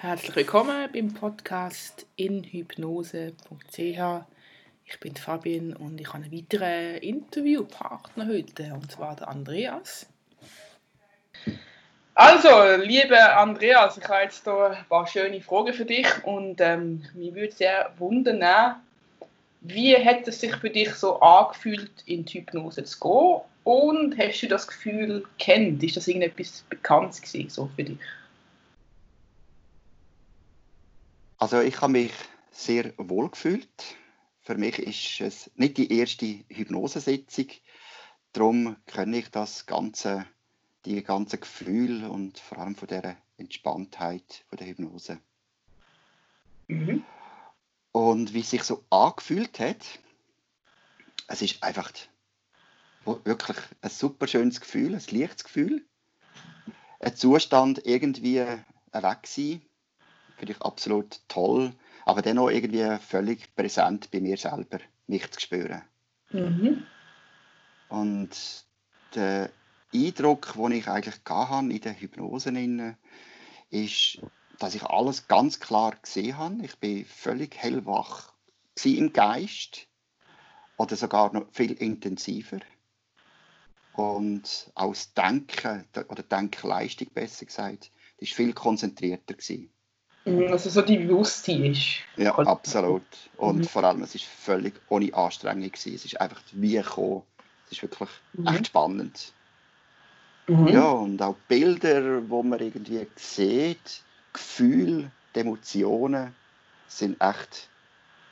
Herzlich willkommen beim Podcast inhypnose.ch. Ich bin Fabian und ich habe einen weiteren Interviewpartner heute, und zwar der Andreas. Also, lieber Andreas, ich habe jetzt hier ein paar schöne Fragen für dich und ähm, mich würde sehr wundern, wie hat es sich für dich so angefühlt, in die Hypnose zu gehen? Und hast du das Gefühl kennt? Ist das irgendetwas Bekanntes gewesen, so für dich? Also ich habe mich sehr wohl gefühlt. Für mich ist es nicht die erste Hypnosesitzung. Darum kenne ich das ganze, die ganze Gefühl und vor allem von der Entspanntheit von der Hypnose. Mhm. Und wie es sich so angefühlt hat, es ist einfach wirklich ein super schönes Gefühl, ein leichtes Gefühl. Ein Zustand irgendwie weg sein, finde ich absolut toll, aber dennoch irgendwie völlig präsent bei mir selber, mich zu spüren. Mhm. Und der Eindruck, den ich eigentlich hatte in der Hypnose, ist, dass ich alles ganz klar gesehen habe. Ich bin völlig hellwach im Geist oder sogar noch viel intensiver. Und auch das Denken oder Denkleistung besser gesagt, das war viel konzentrierter. Gewesen. Mhm, also so die Bewusstheit ist. Ja, absolut. Und mhm. vor allem, es war völlig ohne Anstrengung. Gewesen. Es ist einfach wie gekommen. Es ist wirklich mhm. echt spannend. Mhm. Ja, und auch Bilder, wo man irgendwie sieht, Gefühle, die Emotionen sind echt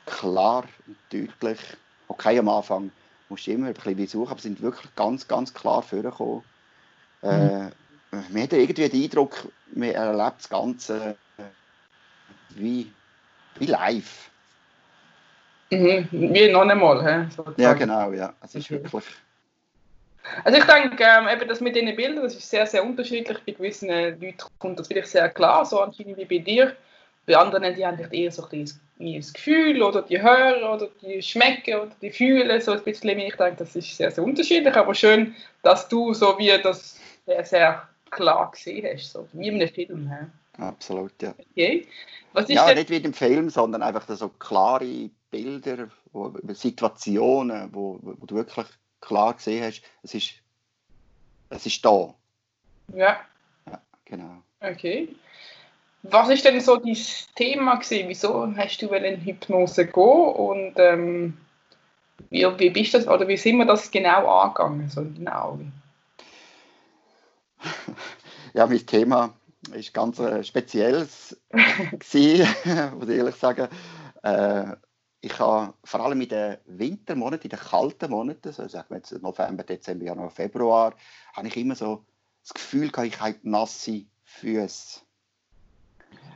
klar und deutlich. Okay, am Anfang musst du immer ein bisschen suchen, aber sind wirklich ganz, ganz klar vorgekommen. Mhm. Äh, man hat irgendwie den Eindruck, man erlebt das Ganze wie, wie live. Mhm, wie noch einmal. He, ja, genau, ja. Es ist mhm. wirklich. Also ich denke, ähm, eben das mit diesen Bildern, das ist sehr, sehr unterschiedlich. Bei gewissen Leuten kommt das vielleicht sehr klar, so anscheinend wie bei dir. Bei anderen, die haben eher so ein, ein Gefühl oder die hören oder die schmecken oder die fühlen so ein bisschen. Ich denke, das ist sehr, sehr unterschiedlich, aber schön, dass du so wie das sehr, sehr klar gesehen hast, so wie in einem Film. He. Absolut, ja. Okay. ja, nicht wie im Film, sondern einfach so klare Bilder, wo, Situationen, wo, wo du wirklich klar gesehen hast, es ist, es ist da. Ja. Ja, genau. Okay. Was ist denn so dein Thema gewesen? Wieso hast du in Hypnose gehen und ähm, wie, wie bist das oder wie sind wir das genau angegangen so genau? Ja, mein Thema ist ganz äh, spezielles gewesen, muss ich ehrlich sagen. Äh, ich habe vor allem in den Wintermonaten, in den kalten Monaten, so sagen wir jetzt November, Dezember, Januar, Februar, habe ich immer so das Gefühl gehabt, ich habe nasse Füße.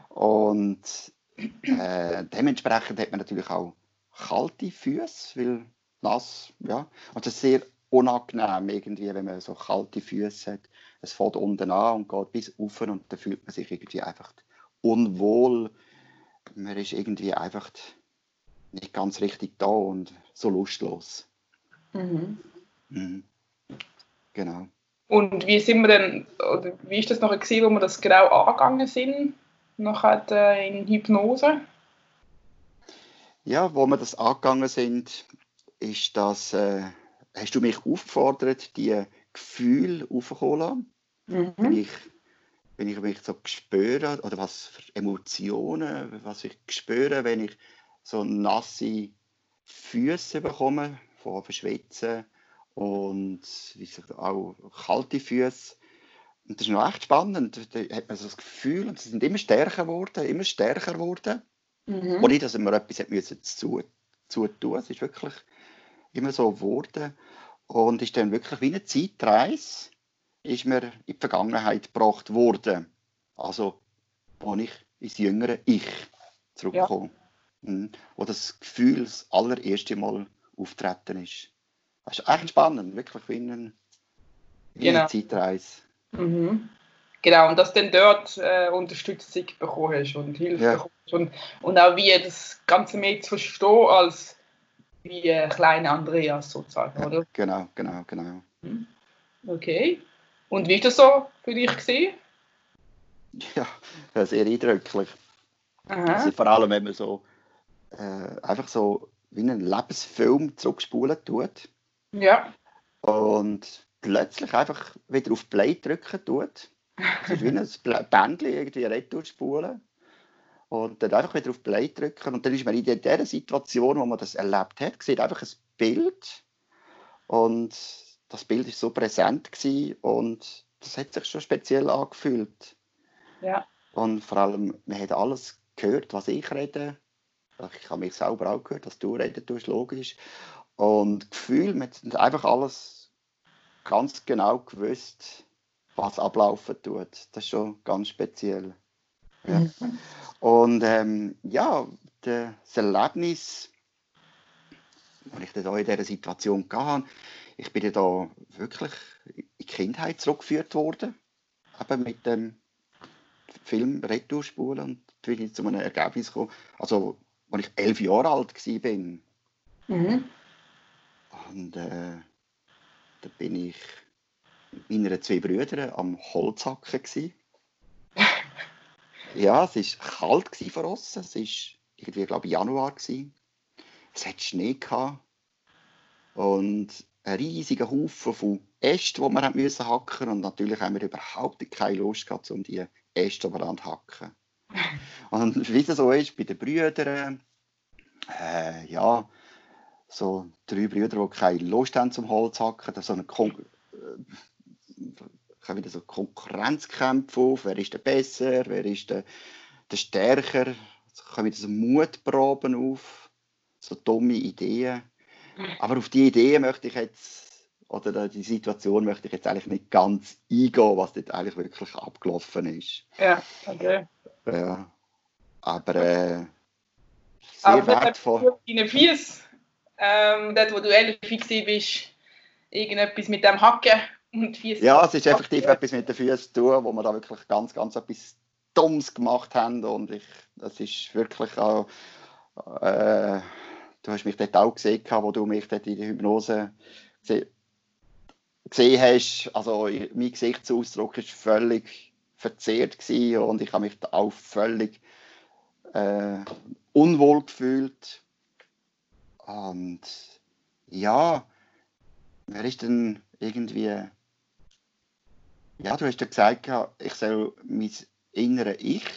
Und äh, dementsprechend hat man natürlich auch kalte Füße, weil nass, ja. Und das ist sehr unangenehm irgendwie, wenn man so kalte Füße hat. Es fängt unten an und geht bis oben und dann fühlt man sich irgendwie einfach unwohl. Man ist irgendwie einfach nicht ganz richtig da und so lustlos. Mhm. Mhm. Genau. Und wie sind wir denn, oder wie ist das noch gesehen, wo wir das genau angegangen sind, nachher äh, in Hypnose? Ja, wo wir das angegangen sind, ist das, äh, hast du mich aufgefordert, die Gefühle aufzuholen, mhm. wenn, ich, wenn ich mich so spüre, oder was für Emotionen, was ich spüre, wenn ich so nasse Füße bekommen, von Verschwitzen und wie gesagt, auch kalte Füße. Und das ist noch echt spannend. Da hat man so das Gefühl, und sie sind immer stärker geworden, immer stärker geworden. Mhm. Und nicht, dass man etwas müssen zu, zu tun. Es ist wirklich immer so geworden. Und ist dann wirklich wie eine Zeitreise, ist mir in die Vergangenheit gebracht worden. Also, wo ich ins jüngere Ich zurückkomme. Ja. Mhm. wo das Gefühl das allererste Mal auftreten ist. Das ist echt spannend, wirklich wie eine, wie genau. eine Zeitreise. Mhm. Genau, und dass du dann dort äh, Unterstützung bekommen hast und Hilfe ja. bekommst und, und auch wie das Ganze mehr zu verstehen als wie äh, kleine Andreas sozusagen, oder? Genau, genau, genau. Mhm. Okay. Und wie ist das so für dich gesehen? ja, sehr eindrücklich. Also vor allem, wenn man so äh, einfach so wie einen Lebensfilm zurückspulen tut. Ja. Und plötzlich einfach wieder auf Play drücken tut. Ist wie ein Bändchen irgendwie retour Und dann einfach wieder auf Play drücken. Und dann ist man in der Situation, wo man das erlebt hat, sieht einfach ein Bild. Und das Bild ist so präsent gewesen und das hat sich schon speziell angefühlt. Ja. Und vor allem, man hat alles gehört, was ich rede. Ich habe mich selber auch gehört, was du reden tust, logisch. Und Gefühl, man hat einfach alles ganz genau gewusst, was ablaufen tut. Das ist schon ganz speziell. Ja. Mhm. Und ähm, ja, das Erlebnis, als ich da in dieser Situation hatte, ich bin da wirklich in die Kindheit zurückgeführt worden, eben mit dem Film Retourspulen und bin ich zu einem Ergebnis gekommen, also als ich elf Jahre alt war. Mhm. Und äh, da bin ich mit meinen zwei Brüdern am Holzhacken. Gewesen. Ja, es war kalt vor uns. Es war irgendwie, glaube ich, Januar. Gewesen. Es hat Schnee gehabt. Und ein riesiger Haufen von Ästen, die wir haben müssen hacken und natürlich haben wir überhaupt keine Lust gehabt, um die Äste übereinander hacken. Und wie es so ist bei den Brüdern, äh, ja, so drei Brüder, die keine Lust haben zum Holzhacken, da so eine Kon äh, wieder so Konkurrenzkämpfe auf, wer ist der besser, wer ist der, der stärker, es kommen wieder so Mutproben auf, so dumme Ideen. Aber auf die Idee möchte ich jetzt, oder die Situation möchte ich jetzt eigentlich nicht ganz eingehen, was dort eigentlich wirklich abgelaufen ist. Ja, okay. Ja. Aber äh, sehr Aber wertvoll. Deine Füße, ähm, dort wo du elf bist, irgendetwas mit dem Hacken. Ja, es ist effektiv ja. etwas mit den Füßen zu tun, wo wir da wirklich ganz, ganz etwas Dummes gemacht haben und ich, das ist wirklich auch äh, du hast mich dort auch gesehen, wo du mich dort in der Hypnose gesehen, gesehen hast. Also mein Gesichtsausdruck war völlig verzerrt und ich habe mich auch völlig äh, unwohl gefühlt. Und ja, wer ist denn irgendwie. Ja, du hast ja gesagt, ich soll mein innere Ich,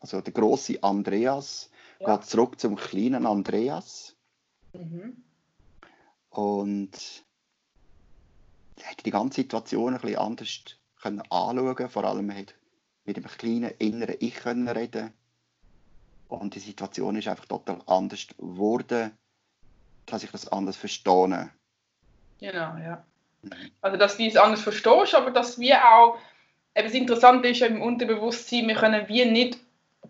also der große Andreas, ja. geht zurück zum kleinen Andreas. Mhm. Und hätte die ganze Situation ein bisschen anders können anschauen Vor allem hat mit dem kleinen inneren Ich können reden Und die Situation ist einfach total anders geworden, dass ich das anders verstehe. Genau, ja. Also, dass du es anders verstehst, aber dass wir auch, eben das Interessante ist im Unterbewusstsein, wir können wie nicht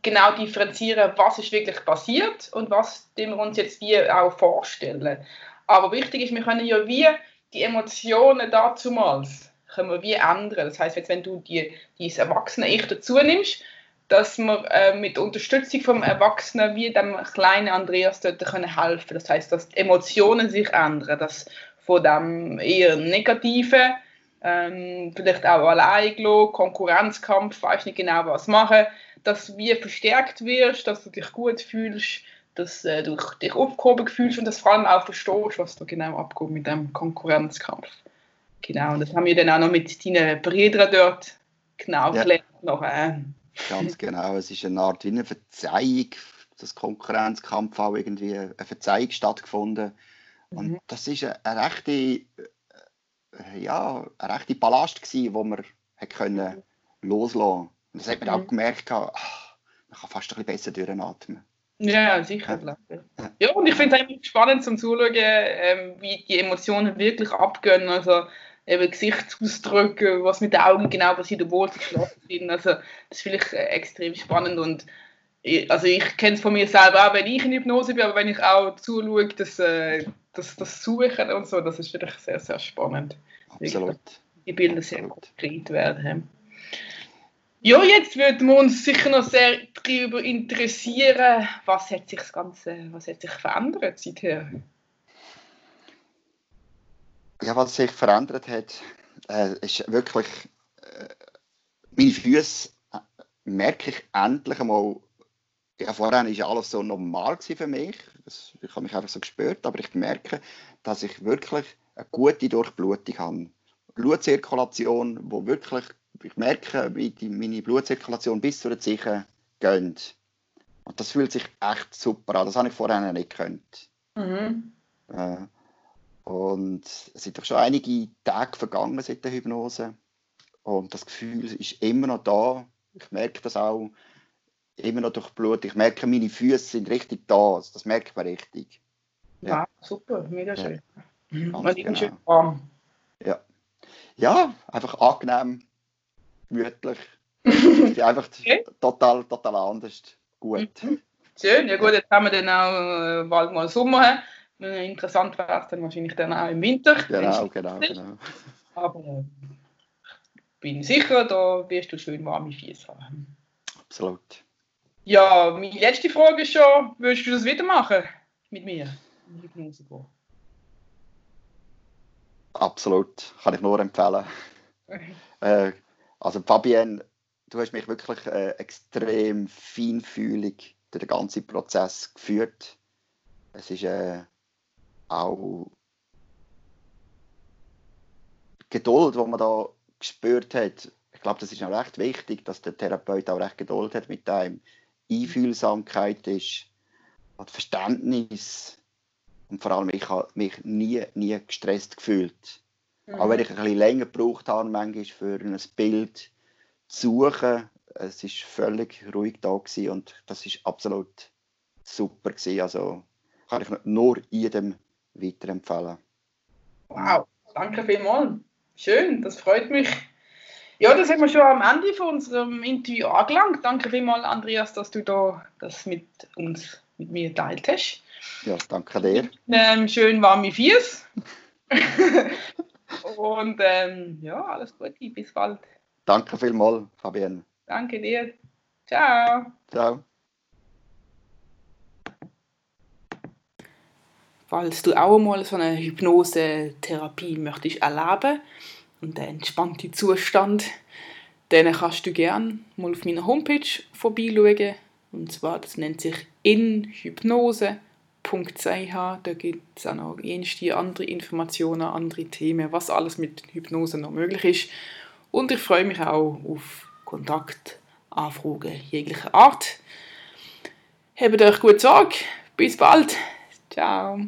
genau differenzieren, was ist wirklich passiert und was wir uns jetzt wie auch vorstellen. Aber wichtig ist, wir können ja wie die Emotionen dazumals können wir wie ändern. Das heißt, jetzt, wenn du die, dieses erwachsene Ich dazu nimmst, dass wir äh, mit Unterstützung vom Erwachsenen wie dem kleinen Andreas dort können helfen. Das heißt, dass die Emotionen sich ändern, dass von dem eher negativen ähm, vielleicht auch allein Konkurrenzkampf, weiß nicht genau was machen, dass du wie verstärkt wirst, dass du dich gut fühlst, dass äh, du dich aufgehoben fühlst und dass vor allem auch verstehst, was da genau abgeht mit dem Konkurrenzkampf. Genau, und das haben wir dann auch noch mit deinen Brüdern dort genau ja. gelernt. Noch, äh. Ganz genau, es ist eine Art wie eine Verzeihung, das Konkurrenzkampf auch irgendwie eine Verzeihung stattgefunden. Und mhm. das ist eine, eine rechte, äh, ja, eine rechte Ballast gewesen, wo man können loslassen und das hat man mhm. auch gemerkt, ach, man kann fast ein bisschen besser durchatmen. Ja, sicher. Ja, ja und ich finde es einfach spannend zum Zuschauen, ähm, wie die Emotionen wirklich abgehen. Also eben Gesichtsausdrücke, was mit den Augen genau passiert, obwohl sie geschlossen sind. Also das finde ich äh, extrem spannend und ich, also ich kenne es von mir selber auch, wenn ich in Hypnose bin, aber wenn ich auch zuschaue, dass äh, das, das Suchen und so, das ist wirklich sehr, sehr spannend. Absolut. Die Bilder sehr gut gekriegt werden. Ja, jetzt würden wir uns sicher noch sehr darüber interessieren, was hat sich das Ganze, was hat sich verändert seither? Ja, was sich verändert hat, äh, ist wirklich äh, meine Füße, merke ich endlich einmal, ja, vorher war alles so normal für mich. Das, ich habe mich einfach so gespürt, aber ich merke, dass ich wirklich eine gute Durchblutung habe. Blutzirkulation, wo wirklich, ich merke, wie die, meine Blutzirkulation bis zu den Zehen geht. Und das fühlt sich echt super an. Das habe ich vorher nicht gekannt. Mhm. Äh, und es sind doch schon einige Tage vergangen seit der Hypnose. Und das Gefühl ist immer noch da. Ich merke das auch immer noch durch Blut. Ich merke, meine Füße sind richtig da. Also das merkt man richtig. Ja, ah, super, mega schön. Ja, Und genau. schön warm. Ja. ja, einfach angenehm, gemütlich. einfach okay. total, total anders. Gut. Mhm. Schön, ja gut, jetzt haben wir dann auch äh, bald mal Sommer. Interessant wäre es dann wahrscheinlich dann auch im Winter. Genau, genau, genau. Aber äh, bin sicher, da wirst du schön warme Füße haben. Absolut. Ja, meine letzte Frage ist schon, würdest du das wieder machen mit mir? Absolut, kann ich nur empfehlen. äh, also Fabienne, du hast mich wirklich äh, extrem feinfühlig durch den ganzen Prozess geführt. Es ist äh, auch Geduld, die man da gespürt hat. Ich glaube, das ist auch recht wichtig, dass der Therapeut auch recht Geduld hat mit einem. Einfühlsamkeit ist, und Verständnis. Und vor allem, ich habe mich nie, nie gestresst gefühlt. Mhm. Auch wenn ich ein bisschen länger gebraucht habe, manchmal für ein Bild zu suchen, es war völlig ruhig da gewesen und das ist absolut super gewesen. Also kann ich nur jedem weiterempfehlen. Wow, danke vielmals. Schön, das freut mich. Ja, das haben wir schon am Ende von unserem Interview angelangt. Danke vielmals, Andreas, dass du da das mit uns, mit mir teilt hast. Ja, danke dir. Ähm, schön warme Fies. Und ähm, ja, alles Gute, bis bald. Danke vielmals, Fabienne. Danke dir. Ciao. Ciao. Falls du auch mal so eine Hypnose-Therapie möchtest erleben und einen entspannten Zustand, dann kannst du gerne mal auf meiner Homepage vorbeischauen. Und zwar, das nennt sich inhypnose.ch. Da gibt es auch noch jenste andere Informationen, andere Themen, was alles mit Hypnose noch möglich ist. Und ich freue mich auch auf Kontaktanfragen jeglicher Art. Habt euch gut Sorge. Bis bald. Ciao.